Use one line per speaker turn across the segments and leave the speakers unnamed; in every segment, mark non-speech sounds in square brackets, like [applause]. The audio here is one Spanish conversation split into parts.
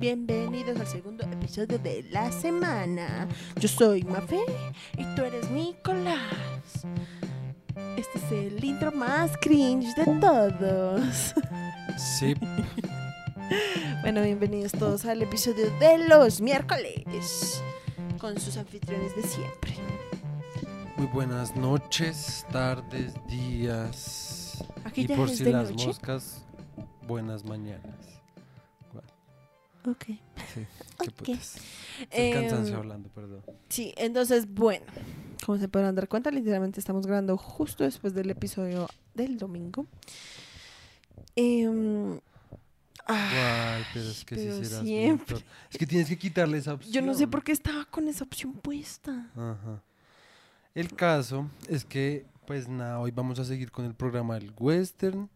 Bienvenidos al segundo episodio de la semana. Yo soy Mafe y tú eres Nicolás. Este es el intro más cringe de todos.
Sí, [laughs]
Bueno, bienvenidos todos al episodio de los miércoles con sus anfitriones de siempre.
muy buenas noches, tardes, días.
Aquí
y
ya
por
es
si
de
las
noche.
moscas, buenas mañanas.
Ok.
Sí, qué putas. El cansancio
Em,
hablando, perdón.
Sí, entonces, bueno, como se podrán dar cuenta, literalmente estamos grabando justo después del episodio del domingo. Ah,
Guay, pero es que
pero
si serás
siempre.
Es que tienes que quitarle esa opción.
yo no sé por qué estaba con esa opción puesta.
Ajá. El caso es que, pues nada, hoy vamos a seguir con el programa del western.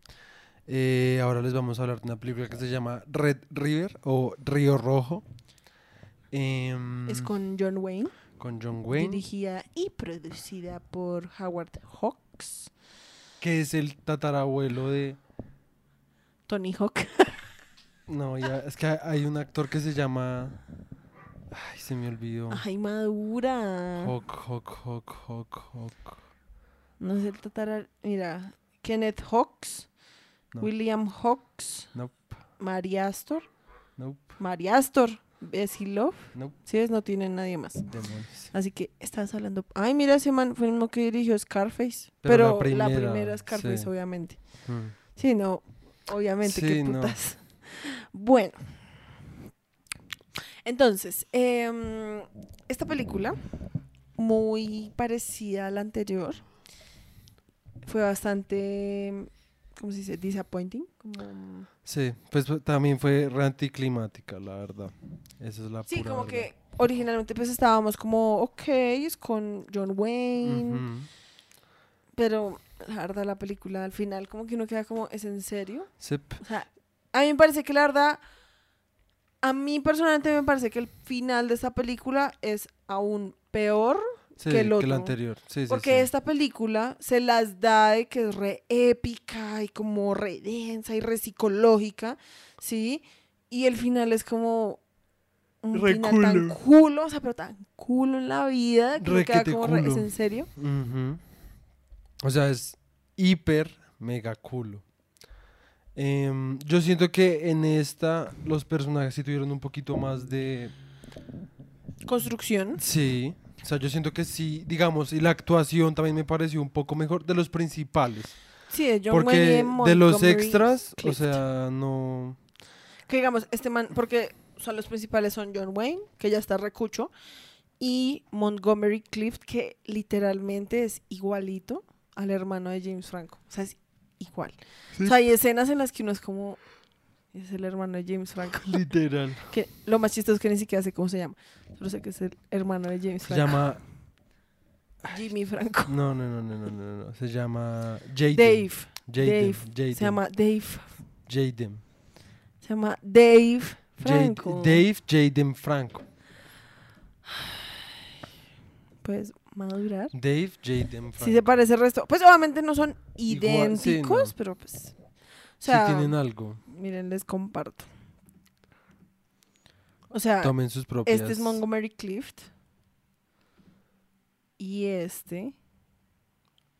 Eh, ahora les vamos a hablar de una película que se llama Red River o Río Rojo. Em,
Es con John Wayne,
con John Wayne,
dirigida y producida por Howard Hawks,
que es el tatarabuelo de...
Tony Hawk. [laughs]
No, ya, es que hay un actor que se llama... Ay, se me olvidó.
Ay, madura.
Hawk, Hawk, Hawk, Hawk, Hawk.
No sé el tatara. Mira, Kenneth Hawks,
No.
William Hawks,
Nope,
Mary Astor,
nope,
Mary Astor, Bessie Love.
nope.
Si es, no tienen nadie más.
Demonios.
Así que estabas hablando. Ay, mira, ese man fue el mismo que dirigió Scarface.
Pero
Pero,
la
la
primera,
primera, Scarface,
sí.
obviamente.
Mm.
Sí, no, obviamente,
Sí,
qué
no.
putas. Bueno. Entonces, em, esta película, muy parecida a la anterior, fue bastante, ¿cómo se dice? Disappointing. Como...
Sí, pues fu- también fue re anticlimática, la verdad. Esa es la
Sí,
pura
como
verdad.
que originalmente pues estábamos como, ok, es con John Wayne, pero la verdad la película al final como que uno queda como, ¿es en serio?
Sí,
O sea, a mí me parece que la verdad, a mí personalmente me parece que el final de esta película es aún peor,
sí,
que el
la anterior. Sí,
porque
sí.
esta película se las da de que es re épica y como re densa y re psicológica, ¿sí? Y el final es como un
Re
final tan
culo.
culo, o sea, pero tan culo en la vida, que queda como re, ¿es
culo.
en serio?
O sea, es hiper mega culo. Em, yo siento que en esta los personajes sí tuvieron un poquito más de...
Construcción.
Sí, o sea, yo siento que sí, digamos, y la actuación también me pareció un poco mejor de los principales.
Sí, de John Wayne
de los extras, o sea, no...
Que digamos, este man, porque o sea, los principales son John Wayne, que ya está recucho, y Montgomery Clift, que literalmente es igualito al hermano de James Franco. O sea, es igual. O sea, hay escenas en las que uno es como. Es el hermano de James Franco. [laughs] [laughs]
Literal.
Que lo más chistoso es que ni siquiera sé cómo se llama. Solo sé que es el hermano de James
Se
Franco.
llama... [laughs]
Jimmy Franco.
No, no, no, no, no, no, no. Se llama Jaden.
Dave.
Jaden.
Dave.
Jaden.
Se llama Dave.
Jaden.
Se llama Dave Franco.
Dave Jaden Franco. [sighs]
Puedes madurar.
Dave Jaden Franco.
Sí se parece el resto. Pues obviamente no son
Igual, sí,
idénticos,
no.
pero pues. Sea,
tienen algo.
miren, les comparto. O sea,
Tomen sus propias.
este es Montgomery Clift. Y este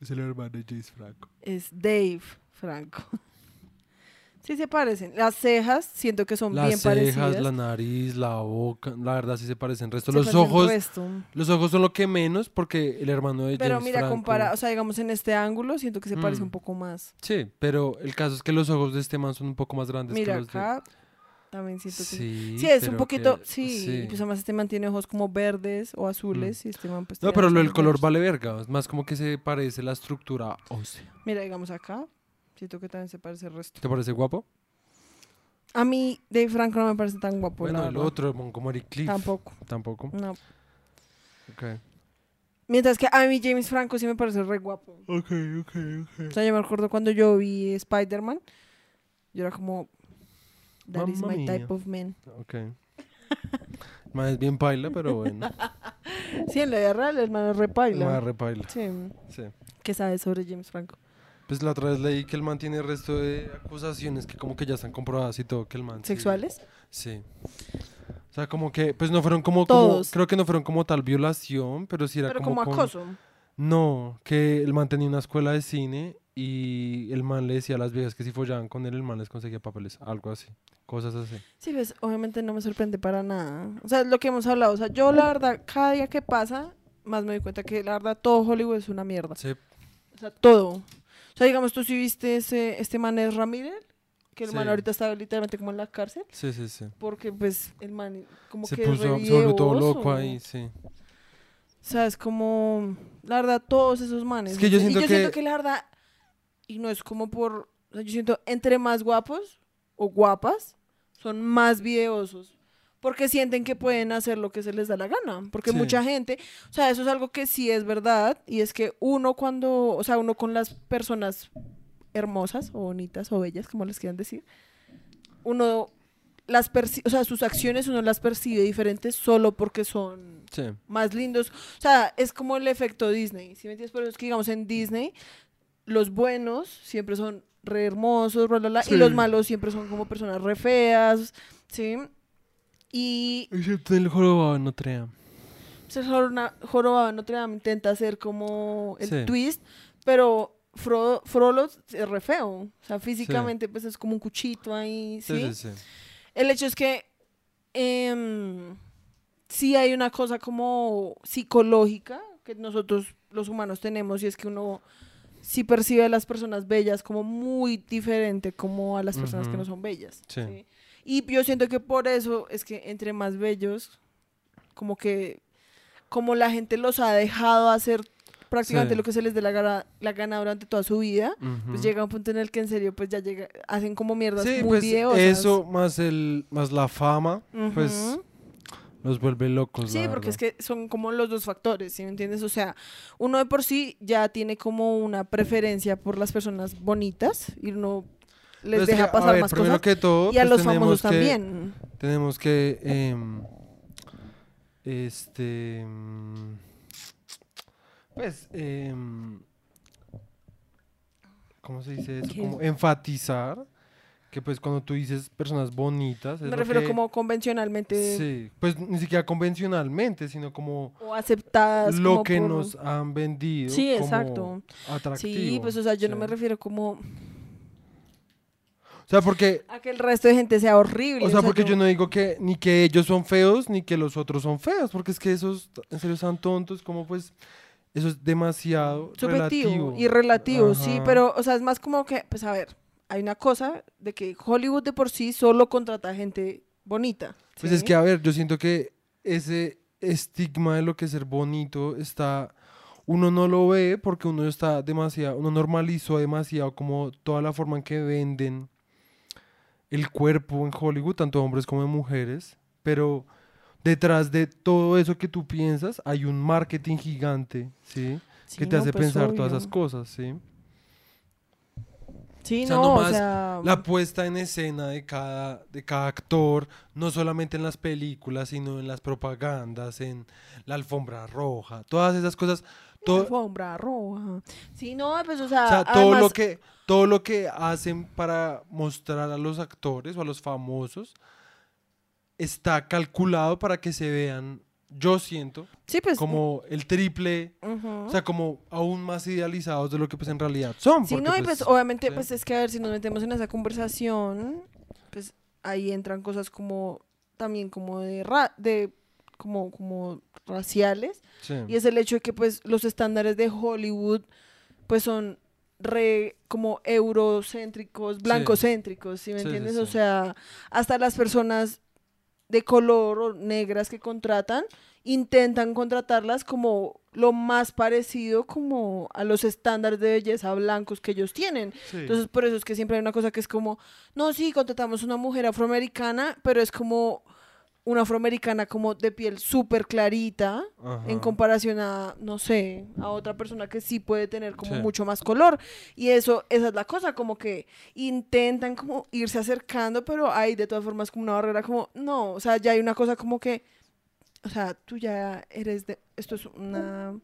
Es el hermano de James Franco.
es Dave Franco. [laughs] Sí se parecen. Las cejas siento que son
Las
bien
cejas,
parecidas.
la nariz, la boca, la verdad sí se parecen. Resto.
Se
los
parecen
ojos,
resto.
los ojos son lo que menos porque el hermano de
Pero
James
mira,
Franco.
compara, o sea, digamos en este ángulo siento que se parece
Mm.
un poco más.
Sí, pero el caso es que los ojos de este man son un poco más grandes
Mira
que los
acá también
de.
siento que
Sí,
Sí, es un poquito,
que-
sí,
sí.
pues además este man tiene ojos como verdes o azules y este man pues
No, pero lo
como
color vale verga. Es más como que se parece la estructura ósea.
Mira, digamos acá, siento que también se parece el resto.
¿Te parece guapo?
A mí Dave Franco no me parece tan guapo,
bueno,
la
el
verdad.
otro, Montgomery Cliff.
Tampoco,
Tampoco.
no.
Ok.
Mientras que a mí James Franco sí me parece re guapo.
Ok, ok, ok.
O sea, yo me acuerdo cuando yo vi Spider-Man, yo era como, that is my
mía.
type of man.
Ok. Man, es bien paila, pero bueno. [laughs]
Sí, en la vida real el man es re paila.
Más repaila.
Sí,
Sí.
¿qué sabes sobre James Franco?
Pues la otra vez leí que el man tiene el resto de acusaciones que como que ya están comprobadas y todo, que el man...
¿Sexuales?
Sí. O sea, como que, pues no fueron como, como creo que no fueron como tal violación, pero sí era
Pero
como,
como
con-
acoso.
No, que el man tenía una escuela de cine y el man le decía a las viejas que si follaban con él, el man les conseguía papeles, algo así, cosas así.
Sí, pues obviamente no me sorprende para nada. O sea, es lo que hemos hablado. O sea, yo la verdad, cada día que pasa, más me doy cuenta que la verdad todo Hollywood es una mierda.
Sí,
O sea, todo. O sea, digamos, tú sí viste ese, este man es Ramírez, que el man ahorita está literalmente como en la cárcel,
sí, sí, sí.
porque pues el man como
Se
que
puso, se volvió todo loco ahí, sí.
O sea, es como, la verdad, todos esos manes.
Es que yo siento
y yo
que-
siento que la verdad, y no es como por, o sea, yo siento entre más guapos o guapas, son más videosos. Porque sienten que pueden hacer lo que se les da la gana. Porque
Sí.
mucha gente, o sea, eso es algo que sí es verdad. Y es que uno cuando, o sea, uno con las personas hermosas o bonitas o bellas, como les quieran decir, uno las o sea, sus acciones uno las percibe diferentes solo porque son
Sí,
más lindos. O sea, es como el efecto Disney, ¿sí me entiendes? Pero es que, digamos, en Disney, los buenos siempre son re hermosos, bla, bla, bla,
Sí.
y los malos siempre son como personas re feas, ¿sí? Y
excepto el jorobado Notre Dame.
ser jorobado Notre Dame intenta hacer como el
Sí.
twist, pero Frodo, Frollo es re feo. O sea, físicamente, pues es como un cuchito ahí, ¿sí?
Sí, sí, sí.
El hecho es que em, sí hay una cosa como psicológica que nosotros los humanos tenemos y es que uno sí percibe a las personas bellas como muy diferente como a las personas que
Ujú.
no son bellas.
Sí.
¿sí? Y yo siento que por eso es que entre más bellos, como que como la gente los ha dejado hacer prácticamente
Sí.
lo que se les dé la gana, la gana durante toda su vida, pues
Ujú.
llega un punto en el que en serio pues ya llega, hacen como mierdas
Sí,
muy
pues
videosas.
eso más el más la fama, pues
Ujú.
los vuelve locos.
Sí, porque es
verdad.
que son como los dos factores, ¿sí me entiendes? O sea, uno de por sí ya tiene como una preferencia por las personas bonitas y uno les
Pero es
deja
que, a
pasar
ver,
más
primero
cosas.
que todo,
y a
pues
los famosos
que-
también.
Tenemos que em, este mm, pues em, ¿cómo se dice eso?
¿Qué?
Como enfatizar que pues cuando tú dices personas bonitas
Me refiero
que-
como convencionalmente
sí, pues ni siquiera convencionalmente, sino como
o aceptadas.
lo
como
que
por-
nos han vendido
Sí,
como
exacto.
atractivo.
Sí, pues o sea, yo no me refiero como
O sea, porque
a que el resto de gente sea horrible.
O sea, porque yo no digo que ni que ellos son feos ni que los otros son feos, porque es que esos en serio son tontos, como pues eso es demasiado
subjetivo
relativo.
y relativo, sí,
Ajá.
pero, o sea, es más como que, pues a ver, hay una cosa de que Hollywood de por sí solo contrata gente bonita.
Pues es
¿sí?
que a ver, yo siento que ese estigma de lo que es ser bonito está uno no lo ve porque uno está demasiado, uno normalizó demasiado como toda la forma en que venden el cuerpo en Hollywood, tanto hombres como mujeres, pero detrás de todo eso que tú piensas hay un marketing gigante, ¿sí?
Sí,
que te
no,
hace
pues,
pensar todas esas cosas, ¿sí?
Sí,
O sea,
no,
nomás
o sea,
La puesta en escena de cada, de cada actor, no solamente en las películas, sino en las propagandas, en la alfombra roja, todas esas cosas,
la alfombra roja. Sí, no, pues, o sea,
o sea, todo lo que todo lo que hacen para mostrar a los actores o a los famosos está calculado para que se vean, yo siento,
sí, pues,
como el triple, o sea, como aún más idealizados de lo que pues en realidad son.
Sí, no, y pues obviamente,
sí.
pues es que a ver, si nos metemos en esa conversación, pues ahí entran cosas como, también como de, ra de como, como raciales,
sí.
y es el hecho de que pues los estándares de Hollywood, pues son re como eurocéntricos, blancocéntricos, ¿sí me entiendes? O sea, hasta las personas de color o negras que contratan, intentan contratarlas como lo más parecido como a los estándares de belleza blancos que ellos tienen.
Sí.
Entonces, por eso es que siempre hay una cosa que es como, no, sí, contratamos una mujer afroamericana, pero es como una afroamericana como de piel súper clarita en
Ajá.
comparación a, no sé, a otra persona que sí puede tener como
Sí.
mucho más color. Y eso, esa es la cosa, como que intentan como irse acercando, pero hay de todas formas como una barrera como, no, o sea, ya hay una cosa como que, o sea, tú ya eres de, esto es una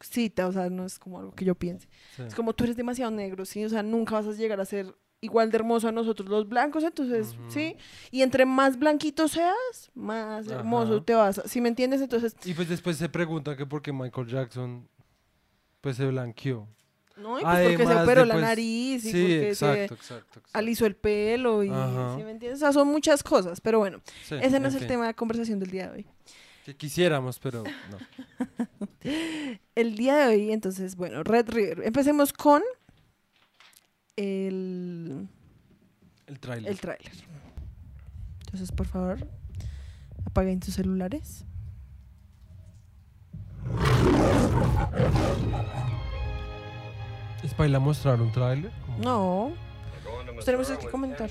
cita, o sea, no es como algo que yo piense.
Sí.
Es como tú eres demasiado negro, ¿sí? O sea, nunca vas a llegar a ser igual de hermoso a nosotros los blancos, entonces. ¿sí? Y entre más blanquito seas, más hermoso te vas, ¿sí me entiendes? Entonces,
Y pues después se pregunta que por qué Michael Jackson pues se blanqueó.
no, y pues porque se operó la
pues,
nariz y
sí,
porque
exacto,
se
exacto, exacto.
alisó el pelo y,
Ajá.
¿sí me entiendes? O sea, son muchas cosas, pero bueno,
Sí,
ese no es el tema de conversación del día de hoy.
Que quisiéramos, pero no. [laughs]
El día de hoy, entonces, bueno, Red River. Empecemos con el,
El tráiler.
el tráiler. Entonces, por favor, apaguen sus celulares.
¿Es para ir a mostrar un tráiler?
No,
Pues
tenemos que comentar.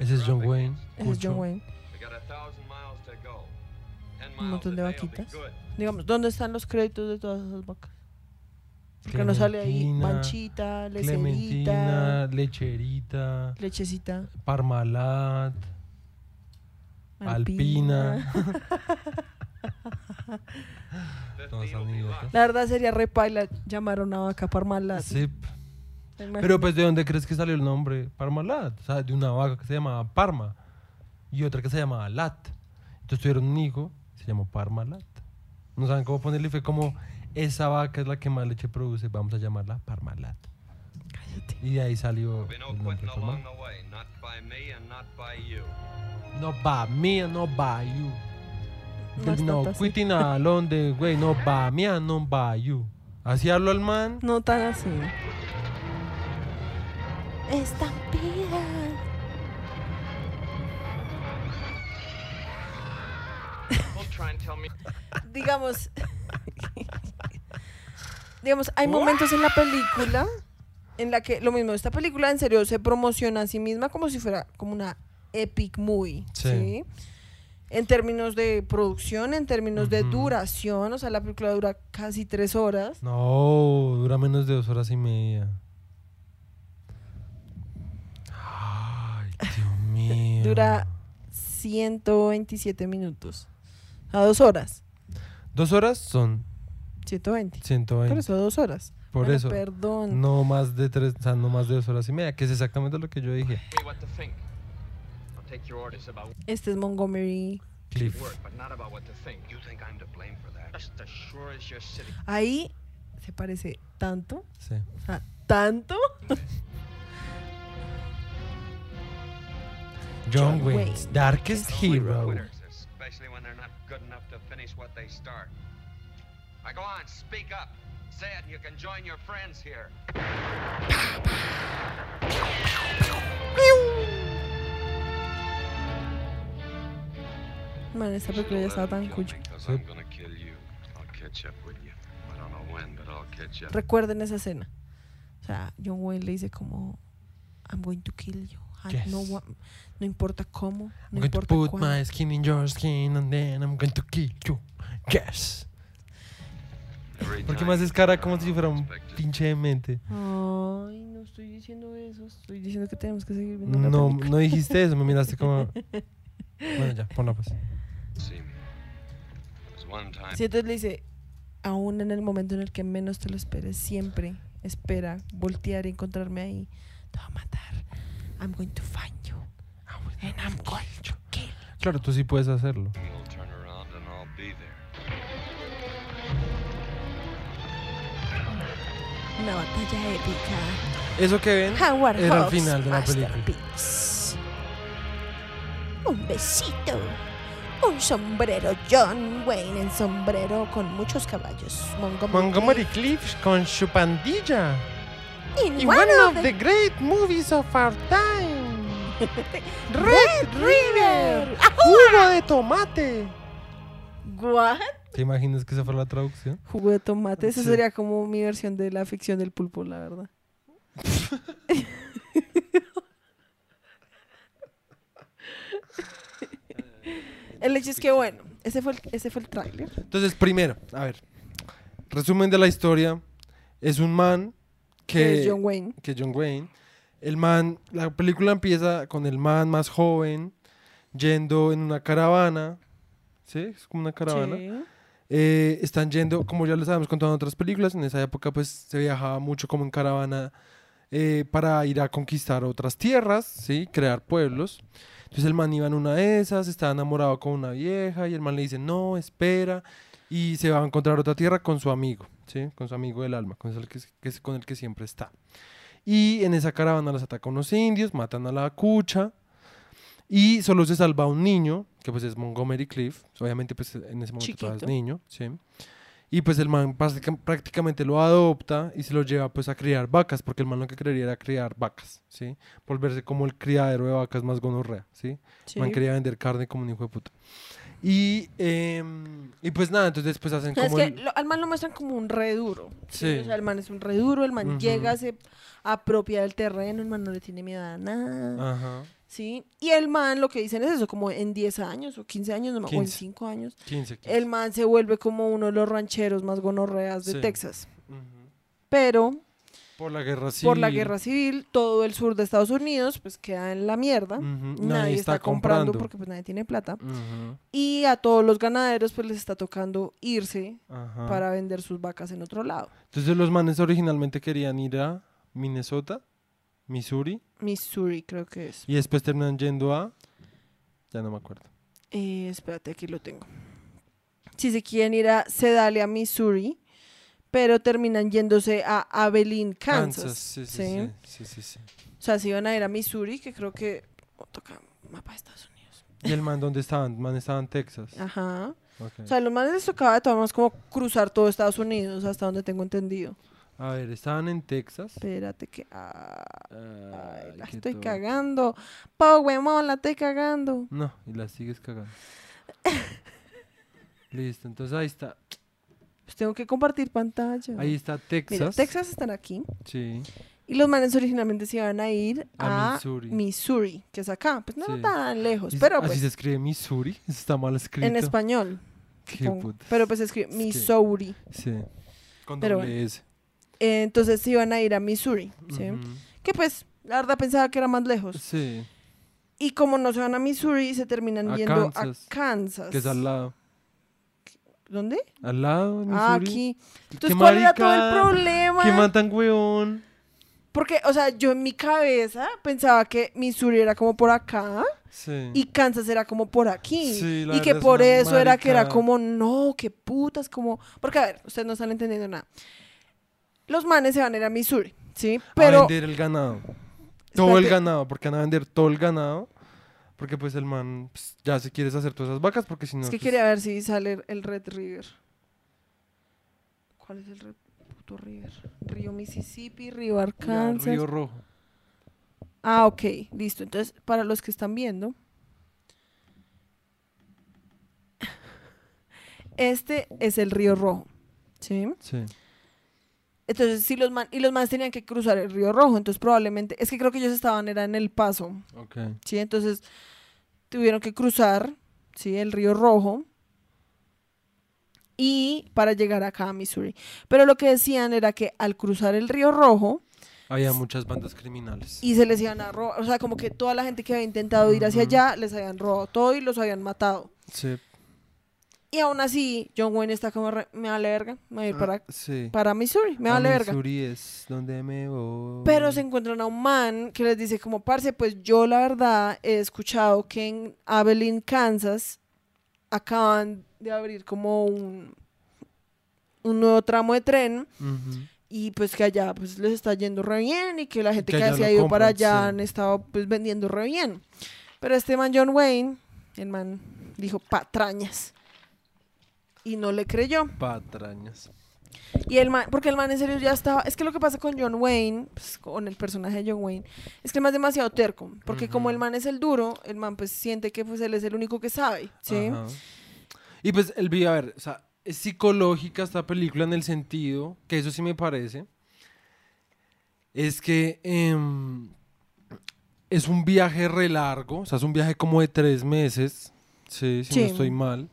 Ese es John Wayne.
ese es. John Wayne. Un montón de vaquitas. Digamos, ¿dónde están los créditos de todas esas vacas? Porque no sale ahí manchita, lecerita,
Clementina, lecherita,
lechecita,
Parmalat,
alpina. [laughs] La verdad sería repaila llamar a una vaca Parmalat.
Pero pues ¿de dónde crees que salió el nombre Parmalat? O sea, de una vaca que se llamaba Parma y otra que se llamaba Lat. Entonces tuvieron un hijo, se llamó Parmalat. No saben cómo ponerle, fue como esa vaca es la que más leche produce, vamos a llamarla Parmalat.
Cállate.
Y de ahí salió
no not by me and not by you.
No no.
No
no quitting along the way, no by me and no by you. Así habló el man.
No tan así. Estampida.
Don't try and tell me. [laughs]
Digamos. [laughs] digamos, hay momentos en la película en la que lo mismo, esta película en serio se promociona a sí misma como si fuera como una epic movie,
Sí.
¿sí? En términos de producción, en términos de duración, o sea, la película dura casi tres horas.
No, dura menos de dos horas y media. Ay, Dios [laughs] mío.
Dura 127 minutos. A dos horas.
Dos horas son
120.
120.
Por eso, dos horas.
Por
Bueno,
eso.
Perdón.
No más de tres, o sea, no más de dos horas y media, que es exactamente lo que yo dije.
me what to think. I'll take your orders about
Este es Montgomery.
Cliff.
Ahí se parece tanto.
Sí.
O sea, tanto.
John,
John
Wayne's. Darkest Hero.
Quitters, especially when they're not good enough to finish what they start. Now go on, speak up. Say it and you can join your friends here.
Man, esta película ya estaba tan cucho.
I'm gonna kill you. I'll catch up with you. I don't know when, but I'll catch up.
Recuerden esa escena. O sea, John Wayne le dice como I'm going to kill you.
Yes.
no, importa cómo,
I'm
no
going to put
cuándo.
my skin in your skin and then I'm going to kill you. Yes. Porque más
you
es cara como si fuera un pinche demente.
Ay, no estoy diciendo eso. Estoy diciendo que tenemos que seguir viendo la
No,
película.
no dijiste eso, me miraste como. [laughs] Bueno, ya, ponla pues.
Sí, entonces le dice, aún en el momento en el que menos te lo esperes, siempre espera voltear y encontrarme ahí. Te va a matar. I'm going to find you. And I'm going to kill.
Claro, tú sí puedes hacerlo.
Una batalla épica.
Eso que ven
Howard
era el
Hawks
final de la película.
Masterpiece. Un besito. Un sombrero John Wayne en sombrero con muchos caballos. Montgomery.
Montgomery Cliff con su pandilla.
In
Y
one
one
of
of
the
the great movies of our time. [laughs]
Red River.
Jugo de tomate.
What?
¿Te imaginas que esa fue la traducción?
Jugo de tomate. Esa
Sí.
sería como mi versión de la ficción del pulpo, la verdad. [laughs] el hecho es que, bueno, ese fue el, ese fue el tráiler.
Entonces, primero, a ver. Resumen de la historia. Es un man
Que es John Wayne.
que John Wayne. El man, la película empieza con el man más joven yendo en una caravana. ¿Sí? Es como una caravana.
Sí.
eh, están yendo, como ya les habíamos contado en otras películas, en esa época pues se viajaba mucho como en caravana eh, para ir a conquistar otras tierras, ¿sí? Crear pueblos. Entonces el man iba en una de esas, estaba enamorado con una vieja y el man le dice, no, espera. Y se va a encontrar otra tierra con su amigo, ¿sí? Con su amigo del alma, con el que, que es con el que siempre está. Y en esa caravana los atacan unos indios, matan a la cucha. Y solo se salva un niño, que pues es Montgomery Cliff. Obviamente pues en ese momento todavía es niño, ¿sí? Y pues el man práctica- prácticamente lo adopta y se lo lleva pues a criar vacas, porque el man lo que quería era criar vacas, ¿sí? Volverse como el criadero de vacas más gonorrea, ¿sí?
Sí.
El man quería vender carne como un hijo de puta. Y, em, y pues nada, entonces después hacen
O sea, es
como
que
el-
lo- al man lo muestran como un re duro.
Sí.
O sea, el man es un re duro, el man
Ujú.
llega, se apropia del terreno, el man no le tiene miedo a nada.
Ajá,
¿Sí? Y el man lo que dicen es eso, como en 10 años o 15 años, no o en
15.
5 años,
15, 15.
el man se vuelve como uno de los rancheros más gonorreas de
Sí.
Texas.
Ujú.
Pero
Por la guerra civil.
por la guerra civil, todo el sur de Estados Unidos pues queda en la mierda. Nadie, está, comprando, porque pues nadie tiene plata. Y a todos los ganaderos pues les está tocando irse para vender sus vacas en otro lado.
Entonces los manes originalmente querían ir a Minnesota, Missouri,
Missouri creo que es.
y después terminan yendo a... Ya no me acuerdo.
Eh, espérate, aquí lo tengo. Si se quieren ir a Sedalia, Missouri, pero terminan yéndose a Abilene, Kansas.
sí, sí,
¿sí?
sí, sí, sí, sí.
O sea, si iban a ir a Missouri, que creo que... oh, toca mapa de Estados Unidos.
¿Y el man dónde estaban? El man estaba en Texas.
Ajá. O sea, los manes les tocaba de todas maneras como cruzar todo Estados Unidos, hasta donde tengo entendido.
A ver, estaban en Texas.
Espérate que... ah,
Ay,
ay, la estoy
to-
cagando. Po, huevón, la estoy cagando.
No, y la sigues cagando. [laughs] Listo, entonces ahí está.
Pues tengo que compartir pantalla.
Ahí está Texas.
Mira, Texas están aquí.
Sí.
Y los manes originalmente se iban a ir
A
a,
Missouri.
Missouri. que es acá. Pues no
Sí.
era tan lejos, pero
Así
pues
se escribe Missouri. Eso está mal escrito.
en español.
Qué putas.
Pero pues se escribe
que-
Missouri.
Sí. Con
Pero
doble
bueno.
S.
Eh, entonces se iban a ir a Missouri. ¿sí? Que pues, la verdad pensaba que era más lejos.
Sí,
Y como no se van a Missouri, se terminan
A
yendo
Kansas,
a Kansas.
que es al lado.
¿Dónde?
Al lado, de
Ah,
Missouri.
aquí. Entonces, ¿cuál era todo el problema?
Que matan huevón.
Porque, o sea, yo en mi cabeza pensaba que Missouri era como por acá
Sí.
y Kansas era como por aquí.
Sí, la
y que
verdad es
por
una
eso era que era
marica.
como, no, qué putas, como... Porque, a ver, ustedes no están entendiendo nada. Los manes se van a ir a Missouri, ¿sí?
a
Pero...
vender el ganado. Todo el
Espérate.
ganado, porque van a vender todo el ganado. Porque pues el man pues, ya se quiere hacer todas esas vacas, porque si no...
es que
pues,
quería ver si sale el Red River. ¿Cuál es el Red puto River? Río Mississippi, Río
ya,
Arkansas.
Río Rojo.
Ah, ok, listo. Entonces, para los que están viendo, [laughs] este es el Río Rojo, ¿sí?
Sí.
Entonces, sí, los man, y los manes tenían que cruzar el Río Rojo, entonces probablemente, es que creo que ellos estaban, era en El Paso,
Ok.
¿sí? Entonces, tuvieron que cruzar, ¿sí? El Río Rojo y para llegar acá a Missouri. Pero lo que decían era que al cruzar el Río Rojo,
Había muchas bandas criminales.
y se les iban a robar, o sea, como que toda la gente que había intentado ir hacia allá les habían robado todo y los habían matado.
Sí.
Y aún así, John Wayne está como, re- me vale verga, me voy a ir para,
Ah, sí.
para Missouri, me
A
vale verga.
Missouri es donde me voy.
Pero se encuentran a un man que les dice como, parce, pues yo la verdad he escuchado que en Abilene, Kansas, acaban de abrir como un, un nuevo tramo de tren
Ujú.
y pues que allá pues les está yendo re bien y que la gente
que
que, se ha ido para allá
sí.
han estado pues vendiendo re bien. Pero este man John Wayne, el man dijo patrañas y no le creyó.
Patrañas.
Y el man, porque el man en serio ya estaba, es que lo que pasa con John Wayne, pues, con el personaje de John Wayne, es que el man es demasiado terco, porque como el man es el duro, el man pues siente que pues él es el único que sabe, ¿sí?
Ajá. Y pues el video, a ver, o sea, es psicológica esta película en el sentido, que eso sí me parece, es que em, es un viaje re largo, o sea, es un viaje como de tres meses, sí, si
Sí.
no estoy mal,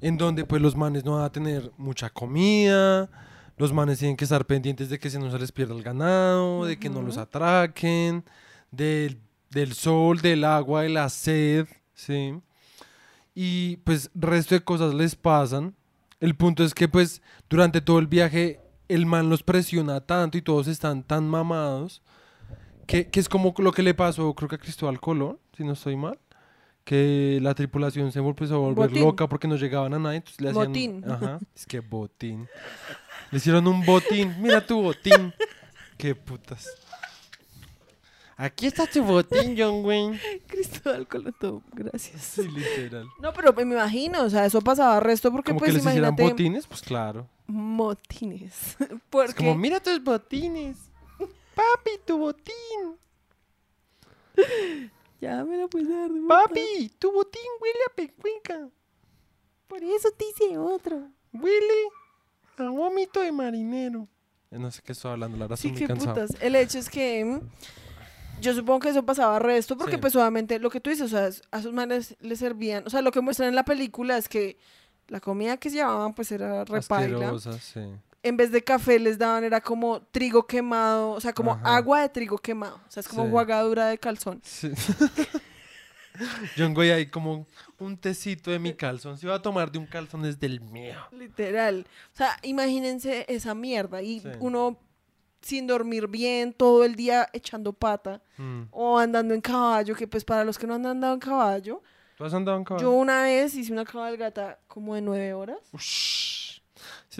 en donde pues los manes no van a tener mucha comida, los manes tienen que estar pendientes de que se no se les pierda el ganado, de que no los atraquen, del, del sol, del agua, de la sed, ¿sí? Y pues resto de cosas les pasan. El punto es que pues durante todo el viaje el man los presiona tanto y todos están tan mamados que, que es como lo que le pasó creo que a Cristóbal Colón, si no estoy mal, que la tripulación se empezó a volver
Botín.
loca porque no llegaban a nadie, entonces le hacían...
Botín.
Ajá, [laughs] es que botín. Le hicieron un botín, mira tu botín. Qué putas. Aquí está tu botín, John Wayne. [laughs]
Cristóbal Colón, todo, gracias.
Sí, literal.
No, pero me imagino, o sea, eso pasaba resto porque
Como
pues
que les hicieran
imagínate
botines, pues claro.
motines. [laughs]
Es
Porque
como, mira tus botines. Papi, tu botín.
Ya me lo puedes dar. de.
Papi, tu botín huele a pecueca.
Por eso te hice otro.
Huele a vómito de marinero. Eh, No sé qué estoy hablando, la verdad
Sí,
estoy muy
qué
cansado.
putas. El hecho es que mm, yo supongo que eso pasaba resto porque
Sí.
pues obviamente lo que tú dices, o sea, a sus manes les servían, o sea, lo que muestran en la película es que la comida que se llevaban pues era repaila.
Sí.
En vez de café les daban era como trigo quemado, o sea, como
Ajá.
agua de trigo quemado, o sea, es como
Sí.
guagadura de calzón.
Sí. [laughs] John Goy ahí como un tecito de mi calzón. Se iba a tomar de un calzón desde el mío.
Literal. O sea, imagínense esa mierda y
Sí.
uno sin dormir bien, todo el día echando pata
Mm.
o andando en caballo, que pues para los que no han andado en caballo,
¿Tú has andado en caballo?
yo una vez hice una cabalgata como de nueve horas
Ush.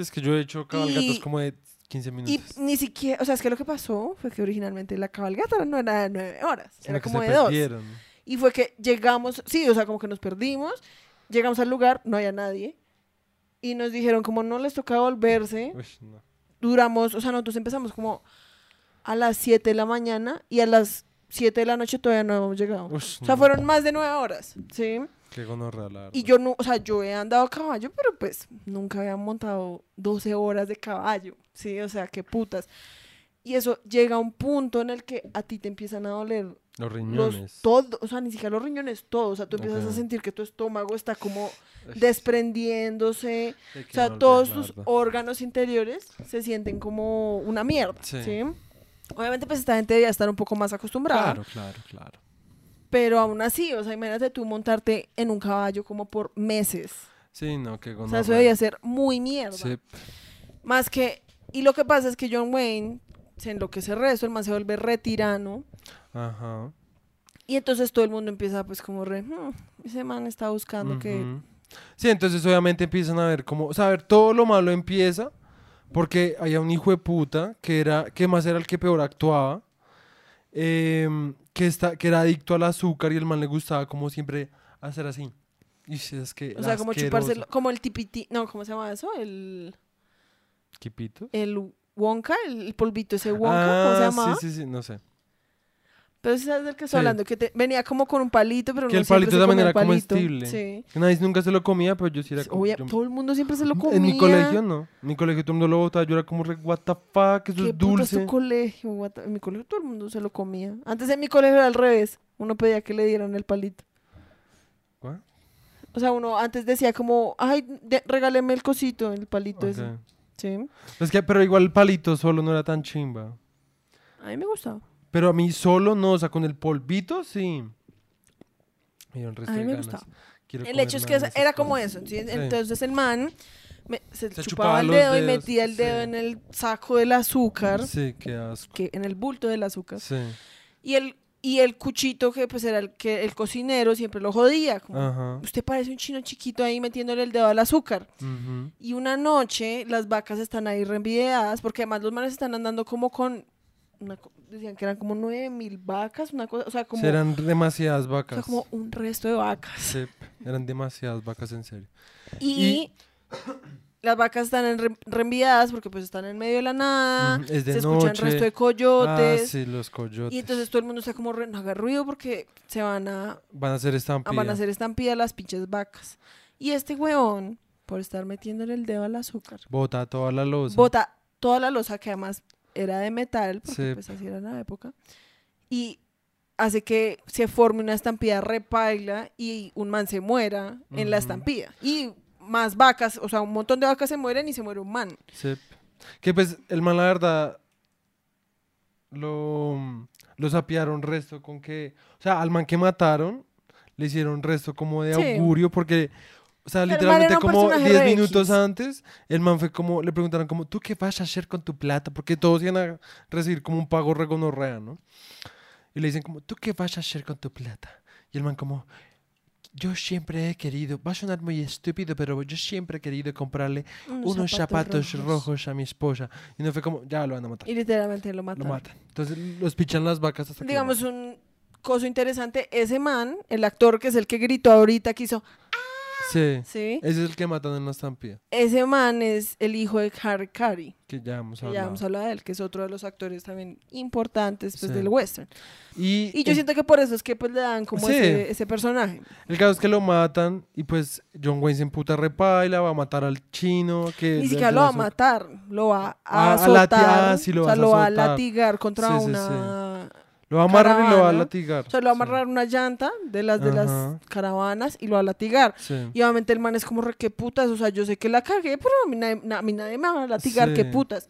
Sí, es que yo he hecho cabalgatas
Y-
como de 15
y
minutos.
ni siquiera, o sea, es que lo que pasó fue que originalmente la cabalgata no era de nueve horas,
Sino
era como de dos.
perdieron.
Y fue que llegamos, sí, o sea, como que nos perdimos, llegamos al lugar, no había nadie. Y nos dijeron, como no les tocaba volverse,
Uy, no.
duramos, o sea, nosotros empezamos como a las 7 de la mañana y a las 7 de la noche todavía no habíamos llegado.
Ush,
O sea,
no.
fueron más de 9 horas, ¿sí?
Qué verdad.
Y yo no, o sea, yo he andado a caballo, pero pues nunca había montado 12 horas de caballo, ¿sí? O sea, qué putas. Y eso llega a un punto en el que a ti te empiezan a doler
Los
los
riñones.
todo, o sea, ni siquiera los riñones, todo, o sea, tú empiezas a sentir que tu estómago está como desprendiéndose, o sea, todos tus órganos interiores se sienten como una mierda,
Sí.
¿sí? Obviamente, pues esta gente debía estar un poco más acostumbrada,
Claro, claro, claro.
Pero aún así, o sea, imagínate tú montarte en un caballo como por meses.
Sí, no, qué
O sea, eso debía ser muy mierda.
Sí,
Más que, y lo que pasa es que John Wayne se enloquece resto, el man se vuelve retirano,
ajá.
y entonces todo el mundo empieza pues como re, "Hmm, ese man está buscando que...
Sí, entonces obviamente empiezan a ver cómo, o sea, a ver, todo lo malo empieza porque había un hijo de puta que era, que más era el que peor actuaba, em, que, está, que era adicto al azúcar y el man le gustaba como siempre hacer así. Y es que
O sea, como chuparse, como el tipiti, no, ¿cómo se llama eso? El,
¿Quipito?
el Wonka, el, polvito ese Wonka, ¿cómo se
Ah,
llama?
Sí, sí, sí, no sé.
Pero ese es del que estoy
Sí.
hablando, que te- venía como con un palito, pero
Que
no
el palito también era comestible.
Sí.
Nadie nunca se lo comía, pero yo sí era como... Yo-
todo el mundo siempre se lo comía.
En mi colegio no. En mi colegio todo el mundo lo botaba. Yo era como what the fuck, eso
¿Qué
es
puta es tu
dulce.
colegio? What the- En mi colegio todo el mundo se lo comía. Antes en mi colegio era al revés. Uno pedía que le dieran el palito.
¿What?
O sea, uno antes decía como, ay, de- regáleme el cosito, el palito ese.
Ok.
Sí.
Es que, pero igual el palito solo no era tan chimba.
A mí me gustaba.
Pero a mí solo no, o sea, con el polvito sí. Me dio el resto
A mí
de
me
ganas.
gustaba.
Quiero
El
comer
hecho es que era como eso. Entonces el man me- se,
Se
chupaba,
chupaba
el dedo y metía el dedo
sí.
en el saco del azúcar,
Sí, qué asco.
que en el bulto del azúcar.
Sí.
Y el, y el cuchito que pues era el que el cocinero siempre lo jodía. Como,
Ajá.
Usted parece un chino chiquito ahí metiéndole el dedo al azúcar. Y una noche las vacas están ahí reenvidiadas, porque además los manes están andando como con, una decían que eran como nueve mil vacas, una cosa, o sea, como,
eran demasiadas
o
vacas.
sea, como un resto de vacas.
Sí, eran demasiadas vacas, en serio.
Y, las vacas están en re- reenviadas porque pues están en medio de la nada,
es de
se escuchan resto de
Ah,
coyotes.
sí, los coyotes.
Y entonces todo el mundo está como, no haga ruido porque se van a,
Van a hacer estampida.
van a hacer estampida las pinches vacas. Y este weón, por estar metiéndole el dedo al azúcar,
Bota toda la losa.
bota toda la losa que además era de metal, porque
Sí.
pues así era en la época, y hace que se forme una estampida repaila y un man se muera en la estampida. Y más vacas, o sea, un montón de vacas se mueren y se muere un man.
Sí. Que pues el man, la verdad, lo, lo sapearon resto con que. O sea, al man que mataron, le hicieron resto como de
Sí.
augurio, porque O sea,
el
literalmente como
personaje
10
re
minutos
X.
antes, el man fue como, le preguntaron como, ¿tú qué vas a hacer con tu plata? Porque todos iban a recibir como un pago regonorrea, ¿no? Y le dicen como, ¿tú qué vas a hacer con tu plata? Y el man como, yo siempre he querido, va a sonar muy estúpido, pero yo siempre he querido comprarle unos zapatos, rojos. a mi esposa. Y no fue como, ya lo van a matar.
Y literalmente lo
Lo
mataron.
matan. Entonces los pichan las vacas hasta que lo
Digamos
matan.
un coso interesante, ese man, el actor que es el que gritó ahorita que hizo,
Sí.
¿sí?
Ese es el que matan en la estampida.
Ese man es el hijo de Harry Carey.
Que ya hemos hablado.
ya hemos hablado de él, que es otro de los actores también importantes pues,
Sí.
del western.
Y,
Y yo siento que por eso es que pues le dan como
Sí.
ese, ese personaje.
El caso es que lo matan y pues John Wayne se emputa repaila, va a matar al chino. Que
Ni siquiera lo va a matar, lo va a
a lati-
azotar.
ah, sí, lo
o sea, lo va a latigar contra una...
Lo va a amarrar y lo va a latigar.
O sea, lo va a
Sí,
amarrar una llanta de las de
Ajá.
las caravanas y lo va a latigar.
Sí.
Y obviamente el man es como re que putas, o sea, yo sé que la cagué, pero a mí nadie, na- a mí nadie me va a latigar,
Sí.
que putas.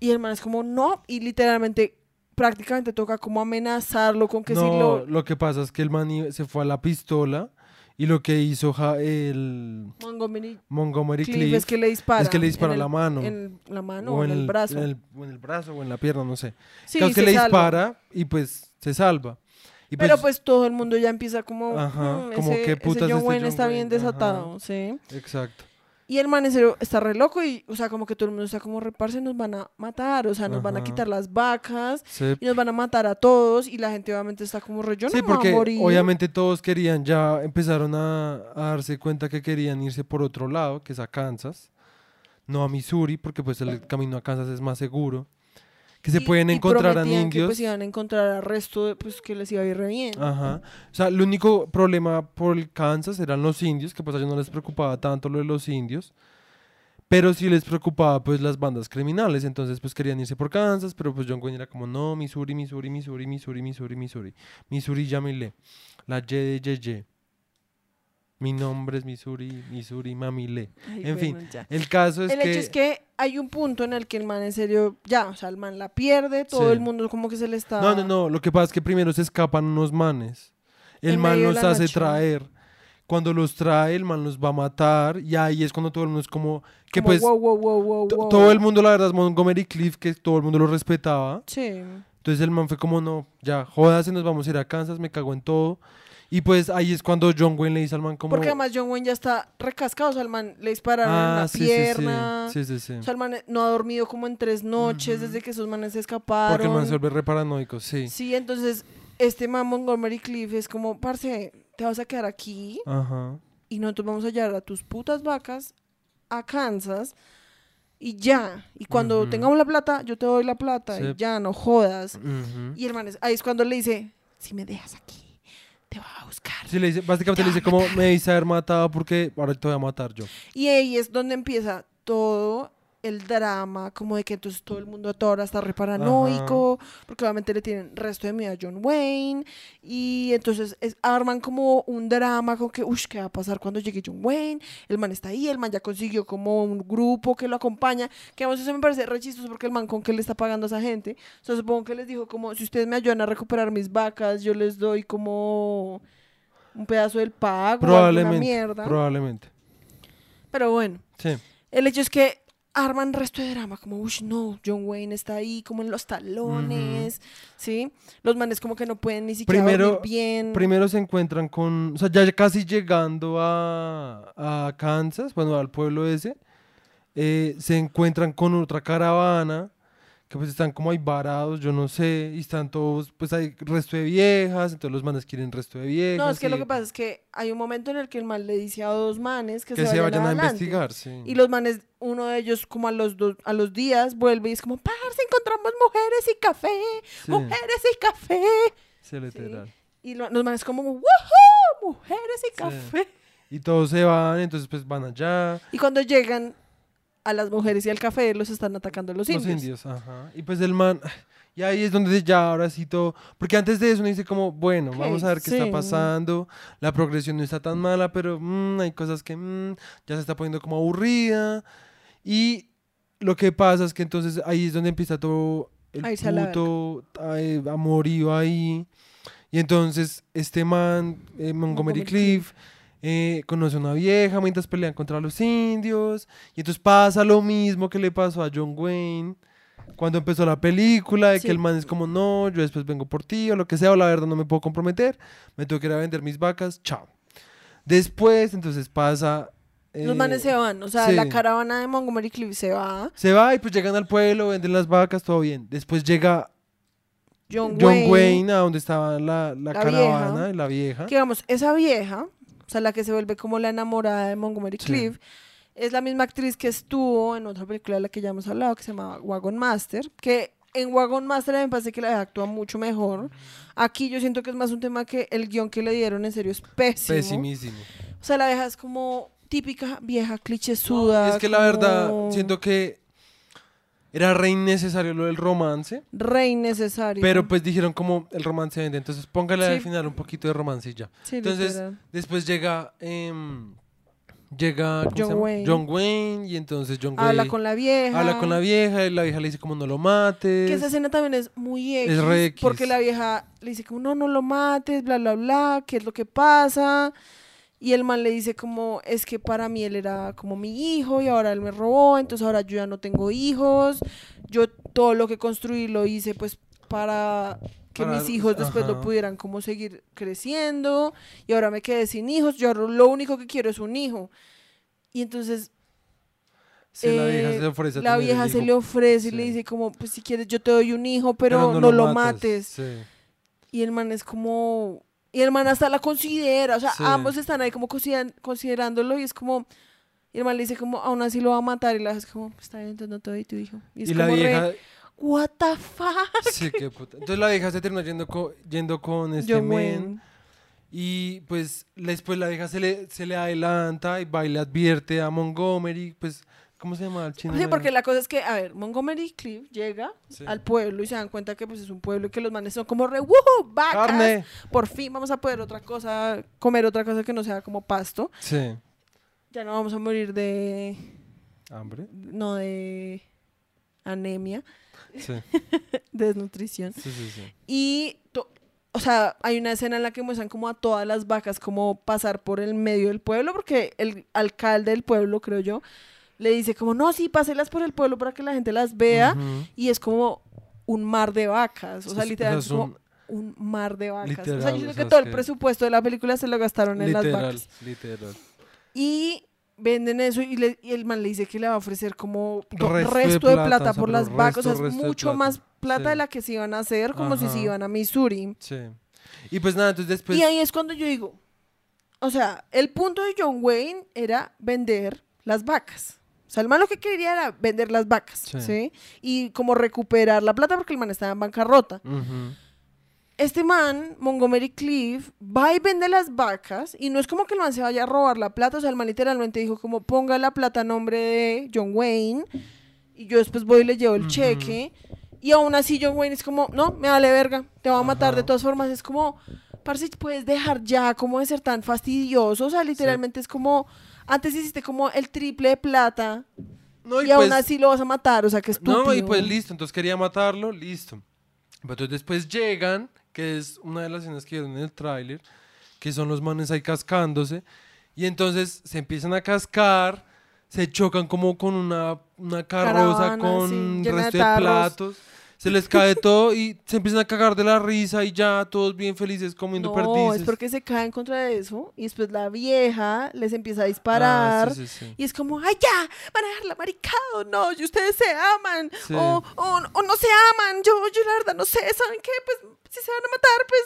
Y el man es como, no, y literalmente prácticamente toca como amenazarlo con que si
no,
lo...
lo que pasa es que el man se fue a la pistola y lo que hizo ja- el
Montgomery
Montgomery
Cliff
Cliff
es que le dispara.
es que le dispara
en
la
el-
mano.
En la mano
o
en el brazo.
En el, o en el brazo o en la pierna, no sé.
Sí,
Claro que le
salva.
dispara y pues se salva. Y
Pero pues todo el mundo ya empieza como,
Ajá,
"Mm,
como,
ese,
¿qué
ese
putas
John
este
Wayne
John
está bien
Wayne?"
desatado,
Ajá.
sí.
Exacto.
Y el man en serio está re loco y, o sea, como que todo el mundo está como reparse, nos van a matar, o sea, nos van a quitar las vacas
Sí,
y nos van a matar a todos y la gente obviamente está como re, yo no
Sí, porque
a morir.
obviamente todos querían, ya empezaron a, a darse cuenta que querían irse por otro lado, que es a Kansas, no a Missouri, porque pues el camino a Kansas es más seguro. Que se
Y-
pueden encontrar a indios.
Que pues iban a encontrar al resto, de, pues que les iba a ir re bien.
Ajá. O sea, el único problema por el Kansas eran los indios, que pues a ellos no les preocupaba tanto lo de los indios. Pero sí les preocupaba pues las bandas criminales, entonces pues querían irse por Kansas, pero pues John Wayne era como, no, Missouri, Missouri, Missouri, Missouri, Missouri, Missouri, Missouri, llámele, la Y de. Mi nombre es Missouri, Missouri, Mamile.
Ay,
en fin,
ya.
El caso es
el
que...
hecho es que hay un punto en el que el man en serio, ya, o sea, el man la pierde, todo
Sí.
el mundo como que se le está...
No, no, no, lo que pasa es que primero se escapan unos manes. El
En
man los hace
noche.
traer. Cuando los trae, el man los va a matar. Y ahí es cuando todo el mundo es como. Que
Como,
pues.
wow, wow, wow, wow,
to-
wow.
Todo el mundo, la verdad, es Montgomery Cliff, que todo el mundo lo respetaba.
Sí.
Entonces el man fue como, no, ya, jódase, nos vamos a ir a Kansas, me cago en todo. Y pues ahí es cuando John Wayne le dice al man como.
Porque además John Wayne ya está recascado, o sea, el man le dispararon en
ah,
la
sí, sí, sí,
pierna.
sí, sí, sí.
O sea, el man no ha dormido como en tres noches desde que esos manes se escaparon.
Porque el man se vuelve re paranoico, sí.
Sí, entonces este man Montgomery Cliff es como, parce, te vas a quedar aquí
Ajá.
y nosotros vamos a llevar a tus putas vacas a Kansas y ya. Y cuando tengamos la plata, yo te doy la plata
Sí.
y ya, no jodas. Y el man es, ahí es cuando le dice, si me dejas aquí, te voy a buscar.
Sí, le dice, básicamente le dice como, me dice haber matado porque ahora te voy a matar yo.
Y ahí es donde empieza todo el drama, como de que entonces todo el mundo a toda hora está re paranoico, porque obviamente le tienen resto de miedo a John Wayne, y entonces es- arman como un drama con que, uff, ¿qué va a pasar cuando llegue John Wayne? El man está ahí, el man ya consiguió como un grupo que lo acompaña, que además eso me parece re chistoso porque el man con que le está pagando a esa gente, o sea, supongo que les dijo como, si ustedes me ayudan a recuperar mis vacas, yo les doy como un pedazo del pago, o alguna
Probablemente.
mierda.
Probablemente.
Pero bueno.
Sí.
El hecho es que arman resto de drama, como, uff, no, John Wayne está ahí como en los talones, ¿sí? Los manes como que no pueden ni siquiera
Primero-
bien.
Primero se encuentran con, o sea, ya casi llegando a, a Kansas, bueno, al pueblo ese, eh, se encuentran con otra caravana, que pues están como ahí varados, yo no sé, y están todos, pues hay resto de viejas, entonces los manes quieren resto de viejas.
no, es que lo que pasa es que hay un momento en el que el man le dice a dos manes que,
que se vayan a investigar, sí.
Y los manes, uno de ellos como a los dos, a los días vuelve y es como, parce, encontramos mujeres y café,
Sí,
mujeres y café.
sí, literal.
Y lo- los manes como, ¡woohoo! Mujeres y café.
Y todos se van, entonces pues van allá.
Y cuando llegan a las mujeres y al café, los están atacando los indios.
Los indios, ajá. Y pues el man, y ahí es donde ya ahora sí todo, porque antes de eso uno dice como, bueno, vamos a ver qué
sí.
está pasando, la progresión no está tan mala, pero mm, hay cosas que mm, ya se está poniendo como aburrida. Y lo que pasa es que entonces ahí es donde empieza todo el
A irse a la
puto ay, amorío ahí. Y entonces este man, eh, Montgomery
Montgomery
Cliff, eh, conoce a una vieja mientras pelean contra los indios. Y entonces pasa lo mismo que le pasó a John Wayne cuando empezó la película, de
Sí.
que el man es como, no, yo después vengo por ti, o lo que sea, o la verdad no me puedo comprometer, me tengo que ir a vender mis vacas, chao. Después, entonces pasa...
Los
eh,
manes se van, o sea,
sí.
la caravana de Montgomery Cliff se va.
Se va y pues llegan al pueblo, venden las vacas, todo bien. Después llega
John,
John
Wayne,
Wayne, a donde estaba la, la,
La
caravana,
vieja.
la vieja.
que digamos, esa vieja, o sea, la que se vuelve como la enamorada de Montgomery
Sí.
Cliff, es la misma actriz que estuvo en otra película de la que ya hemos hablado, que se llama Wagon Master, que en Wagon Master me parece que la actúa mucho mejor. Aquí yo siento que es más un tema que el guion que le dieron en serio es pésimo.
Pesimísimo.
O sea, la vieja es como típica vieja clichésuda.
es que la verdad, siento que era re innecesario lo del romance.
Re innecesario.
Pero pues dijeron como el romance vende, entonces póngale al
Sí.
final un poquito de romance y ya.
Sí,
Entonces,
literal.
después llega em, llega ¿cómo se
John? Wayne.
John Wayne y entonces John Wayne
habla con la vieja.
habla con la vieja y la vieja le dice como no lo mates.
Que esa escena también es muy X,
Es re X.
porque la vieja le dice como, no, no lo mates, bla, bla, bla, ¿qué es lo que pasa? Y el man le dice como, es que para mí él era como mi hijo y ahora él me robó, entonces ahora yo ya no tengo hijos, yo todo lo que construí lo hice pues para que
Para-
mis hijos después lo
ajá.
pudieran como seguir creciendo y ahora me quedé sin hijos, yo lo único que quiero es un hijo. Y entonces
Sí, la vieja
eh,
se le ofrece
la vieja se le ofrece y le dice como, pues si quieres yo te doy un hijo, pero, no, lo mates.
Sí.
Y el man es como... Y el man hasta la considera, o sea,
Sí.
ambos están ahí como consideran- considerándolo y es como... Y el man le dice como, aún así lo va a matar y la es como, está bien, entonces no te doy tu hijo. Y es
Y la vieja,
re, what the fuck,
sí, qué puta. Entonces la vieja se terminó yendo, co- yendo con este
John
men.
Wayne.
Y pues después la vieja se le, se le adelanta y va y le advierte a Montgomery, pues, ¿cómo se llama el chino?
Sí, porque la cosa es que, a ver, Montgomery Cliff llega
Sí.
al pueblo y se dan cuenta que pues es un pueblo y que los manes son como re, ¡woohoo! ¡Vacas!
Carne.
Por fin vamos a poder otra cosa, comer otra cosa que no sea como pasto.
Sí.
Ya no vamos a morir de...
¿Hambre?
no de anemia,
Sí.
de [laughs] desnutrición.
Sí, sí, sí.
Y, to- o sea, hay una escena en la que muestran como a todas las vacas como pasar por el medio del pueblo, porque el alcalde del pueblo, creo yo, le dice como, no, sí, páselas por el pueblo para que la gente las vea. Y es como un mar de vacas, o sea,
Es-
literal,
o
es
sea,
como un mar de vacas. o sea, yo
o
creo
sea,
que todo el presupuesto de la película se lo gastaron en las vacas.
literal.
Y venden eso y, le- y el man le dice que le va a ofrecer como to-
Resto
resto,
de
de
plata,
por las vacas. O sea, es mucho
plata.
más plata
Sí.
de la que se iban a hacer, como si se iban a Missouri.
Sí. Y pues nada, entonces después...
y ahí es cuando yo digo, o sea, el punto de John Wayne era vender las vacas. O sea, el man lo que quería era vender las vacas,
Sí.
¿sí? Y como recuperar la plata porque el man estaba en bancarrota.
Ujú.
Este man, Montgomery Cliff, va y vende las vacas y no es como que el man se vaya a robar la plata, o sea, el man literalmente dijo como ponga la plata a nombre de John Wayne y yo después voy y le llevo el cheque y aún así John Wayne es como, no, me vale verga, te va a matar
Ajá.
de todas formas, es como, parce, puedes dejar ya como de ser tan fastidioso, o sea, literalmente es como, antes hiciste como el triple de plata
No,
y,
y
aún
pues-
así lo vas a matar, o sea, que estúpido.
No, y pues listo, entonces quería matarlo, listo. Pero entonces después llegan, que es una de las escenas que vieron en el tráiler, que son los manes ahí cascándose, y entonces se empiezan a cascar, se chocan como con una, una carroza
Caravana,
con
sí, de
resto de, platos, se les cae todo y se empiezan a cagar de la risa y ya todos bien felices comiendo
No,
perdices.
es porque se caen contra eso y después la vieja les empieza a disparar
Ah, sí, sí, sí.
y es como, ay ya, van a dejarla maricado, no, y ustedes se aman o, o, o no se aman, yo, yo la verdad no sé, ¿saben qué? Pues si se van a matar, pues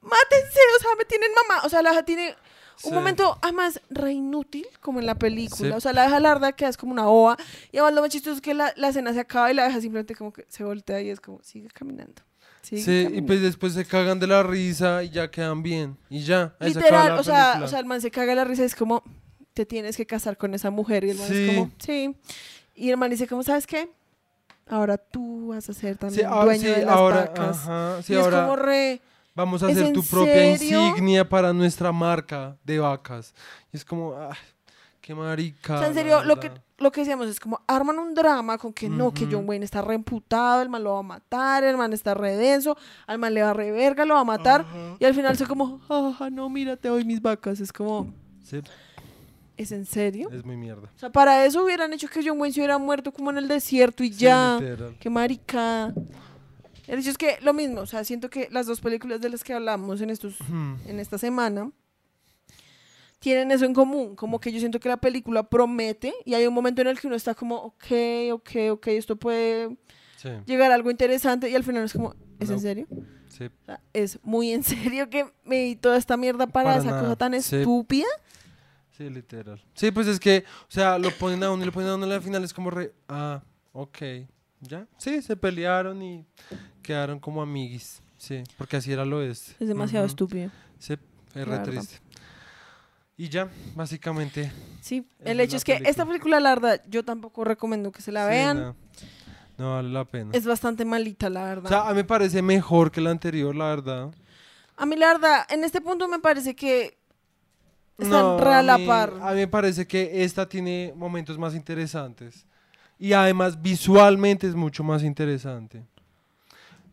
mátense, o sea, me tienen mamá, o sea, la vieja tiene un
Sí.
momento además re inútil como en la película,
Sí.
o sea, la vieja larda que es como una ova y además lo más chistoso es que la, la escena se acaba y la vieja simplemente como que se voltea y es como, sigue caminando. Sigue
Sí, y
caminando".
pues después se cagan de la risa y ya quedan bien. Y ya. ahí se
Literal,
la
o sea, o sea, el man se caga la risa, es como, te tienes que casar con esa mujer. Y el man
Sí.
es como, sí. Y el man dice, como, ¿sabes qué? Ahora tú vas a ser
Sí,
también
ahora,
dueño
sí,
de las
ahora,
vacas.
ajá, sí,
y
ahora
es como re...
vamos a
¿es
hacer tu propia
serio?
insignia para nuestra marca de vacas. Y es como, ah, qué marica.
O sea, en serio, lo que, lo que decíamos es como, arman un drama con que no, que. John Wayne está reemputado, el man lo va a matar, el man está redenso, al man le va a reverga, lo va a matar. Y al final se como, ah, no, mira, te doy mis vacas. Es como,
Sí,
¿Es en serio?
es muy mierda.
O sea, para eso hubieran hecho que John Wayne se hubiera muerto como en el desierto y
Sí,
ya.
literal.
Qué maricada. El hecho es que lo mismo, o sea, siento que las dos películas de las que hablamos en estos
Hmm.
en esta semana tienen eso en común, como que yo siento que la película promete y hay un momento en el que uno está como, ok, ok, ok, esto puede
Sí,
llegar a algo interesante y al final es como, ¿es en
No.
serio?
sí.
O sea, es muy en serio que me di toda esta mierda para,
Para
esa
nada,
cosa tan
sí.
estúpida.
Sí, literal. Sí, pues es que, o sea, lo ponen a uno y lo ponen a uno y al final es como re, ah, ok, ya. Sí, se pelearon y quedaron como amiguis. Sí, porque así era lo es.
Es demasiado
Ujú.
estúpido.
Sí, es re triste. Y ya, básicamente.
Sí, el hecho es que
película.
esta película, la verdad, yo tampoco recomiendo que se la
sí,
vean.
No, no vale la pena.
Es bastante malita, la
O
verdad.
sea, a mí me parece mejor que la anterior, la verdad.
a mí, la verdad, en este punto me parece que están
No,
re a la par.
A mí me parece que esta tiene momentos más interesantes. Y además visualmente es mucho más interesante.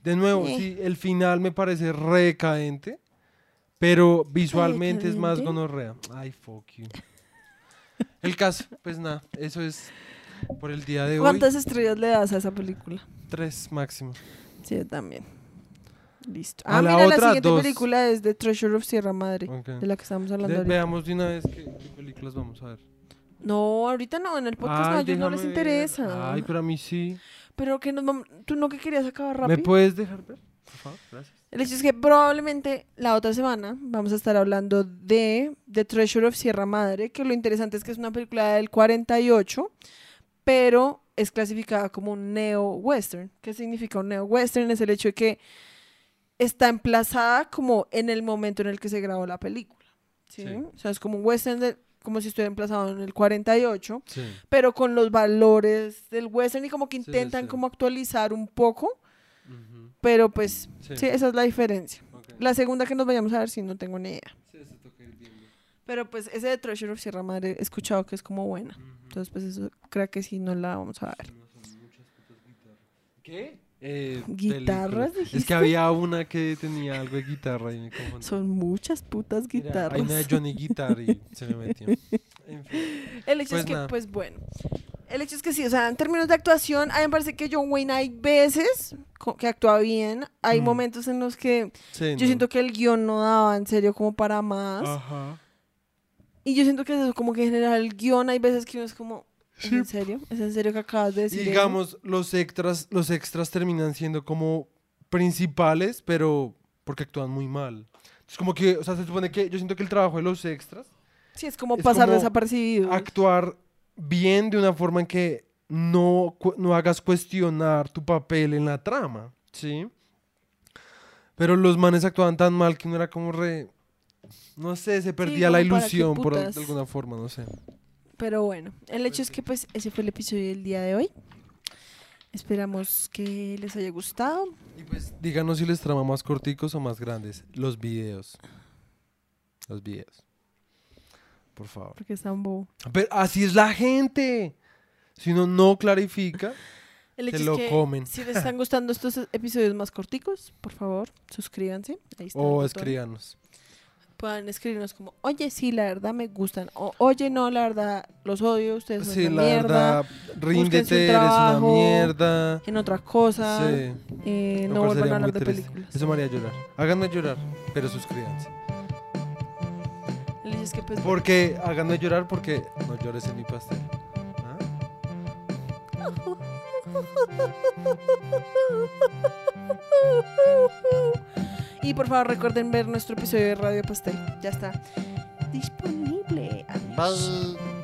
De nuevo, sí, el final me parece recadente, pero visualmente es más gonorrea. Ay, fuck you. El caso, pues nada, eso es por el día de hoy.
¿Cuántas estrellas le das a esa película?
Tres máximo.
Sí, yo también. Listo.
A
Ah,
la
mira, la
otra,
siguiente
dos.
película es The Treasure of Sierra Madre,
Ok.
de la que estamos hablando
De-
ahorita.
veamos de una vez qué, qué películas vamos a ver.
No, ahorita no, en el podcast no, a ellos no les
ver.
interesa.
Ay, pero a mí sí.
Pero que vamos- tú no que querías acabar
¿Me
rápido.
puedes dejar ver? Por favor, gracias.
El hecho es que probablemente la otra semana vamos a estar hablando de The Treasure of Sierra Madre, que lo interesante es que es una película del 48, pero es clasificada como un neo-western. ¿Qué significa un neo-western? Es el hecho de que está emplazada como en el momento en el que se grabó la película. ¿sí?
Sí.
O sea, es como un western, de- como si estuviera emplazado en el 48,
Sí.
pero con los valores del western y como que
sí,
intentan
sí.
como actualizar un poco, pero pues
Sí.
esa es la diferencia. La segunda que nos vayamos a ver, sí, no tengo ni idea.
Sí, se toca ir.
Pero pues ese de Treasure of Sierra Madre he escuchado que es como buena. Entonces pues eso creo que sí no la vamos a ver.
¿Qué? Eh,
¿Guitarras.
Es que había una que tenía algo de guitarra y me confundí.
Son muchas putas
Era-
guitarras.
Hay una de Johnny Guitar y se me metió. [laughs] En fin.
El hecho
Pues
es que,
nada.
pues bueno. El hecho es que sí, o sea, en términos de actuación, a mí me parece que John Wayne hay veces que actúa bien. Hay
Mm.
momentos en los que
Sí,
yo
no.
Siento que el guion no daba en serio como para más.
Ajá.
Y yo siento que es eso, como que en general el guion hay veces que uno es como, ¿es en serio? ¿Es en serio que acabas de
Y
decir eso?
digamos, los extras, los extras terminan siendo como principales, pero porque actúan muy mal. Es como que, o sea, se supone que yo siento que el trabajo de los extras
Sí, es como
es
pasar
como
desapercibido.
actuar bien de una forma en que no, no hagas cuestionar tu papel en la trama, ¿sí? Pero los manes actuaban tan mal que uno era como re... No sé, se perdía la ilusión por, de alguna forma, no sé.
Pero bueno, el hecho es que pues ese fue el episodio del día de hoy. Esperamos que les haya gustado.
Y pues díganos si les trama más corticos o más grandes. Los videos. Los videos. Por favor.
Porque están bobo.
Pero así es la gente. Si uno no clarifica, [laughs]
El hecho
Se
es
lo
que
comen.
si les están [laughs] gustando estos episodios más corticos, por favor, suscríbanse. Ahí está
o escríbanos.
Puedan escribirnos como, oye, sí, la verdad me gustan. O, oye, no, la verdad los odio, ustedes son
Sí,
una
la
mierda.
verdad, ríndete, eres una mierda.
En otra cosa.
Sí.
eh, no vuelvan a hablar de
triste.
películas.
Eso me haría llorar. Háganme llorar, pero suscríbanse.
Es que pues
Porque, háganme llorar porque no llores en mi pastel. ¿Ah? [laughs]
Y por favor recuerden ver nuestro episodio de Radio Pastel. Ya está disponible. Adiós.
Bye.